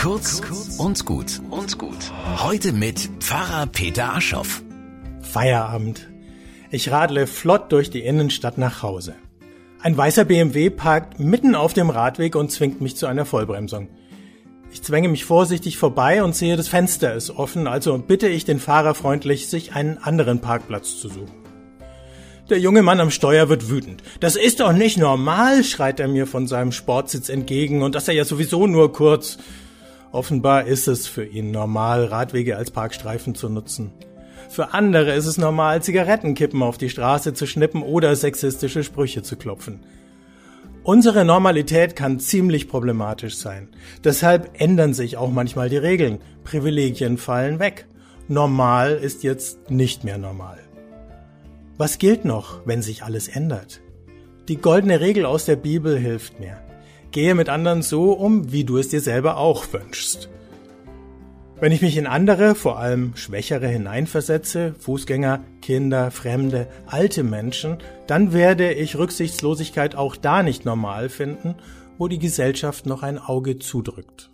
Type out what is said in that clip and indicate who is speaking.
Speaker 1: Kurz und gut und gut. Heute mit Pfarrer Peter Aschoff.
Speaker 2: Feierabend. Ich radle flott durch die Innenstadt nach Hause. Ein weißer BMW parkt mitten auf dem Radweg und zwingt mich zu einer Vollbremsung. Ich zwänge mich vorsichtig vorbei und sehe, das Fenster ist offen, also bitte ich den Fahrer freundlich, sich einen anderen Parkplatz zu suchen. Der junge Mann am Steuer wird wütend. Das ist doch nicht normal, schreit er mir von seinem Sportsitz entgegen, und das er ja sowieso nur kurz. Offenbar ist es für ihn normal, Radwege als Parkstreifen zu nutzen. Für andere ist es normal, Zigarettenkippen auf die Straße zu schnippen oder sexistische Sprüche zu klopfen. Unsere Normalität kann ziemlich problematisch sein. Deshalb ändern sich auch manchmal die Regeln. Privilegien fallen weg. Normal ist jetzt nicht mehr normal. Was gilt noch, wenn sich alles ändert? Die goldene Regel aus der Bibel hilft mir. Gehe mit anderen so um, wie du es dir selber auch wünschst. Wenn ich mich in andere, vor allem Schwächere hineinversetze, Fußgänger, Kinder, Fremde, alte Menschen, dann werde ich Rücksichtslosigkeit auch da nicht normal finden, wo die Gesellschaft noch ein Auge zudrückt.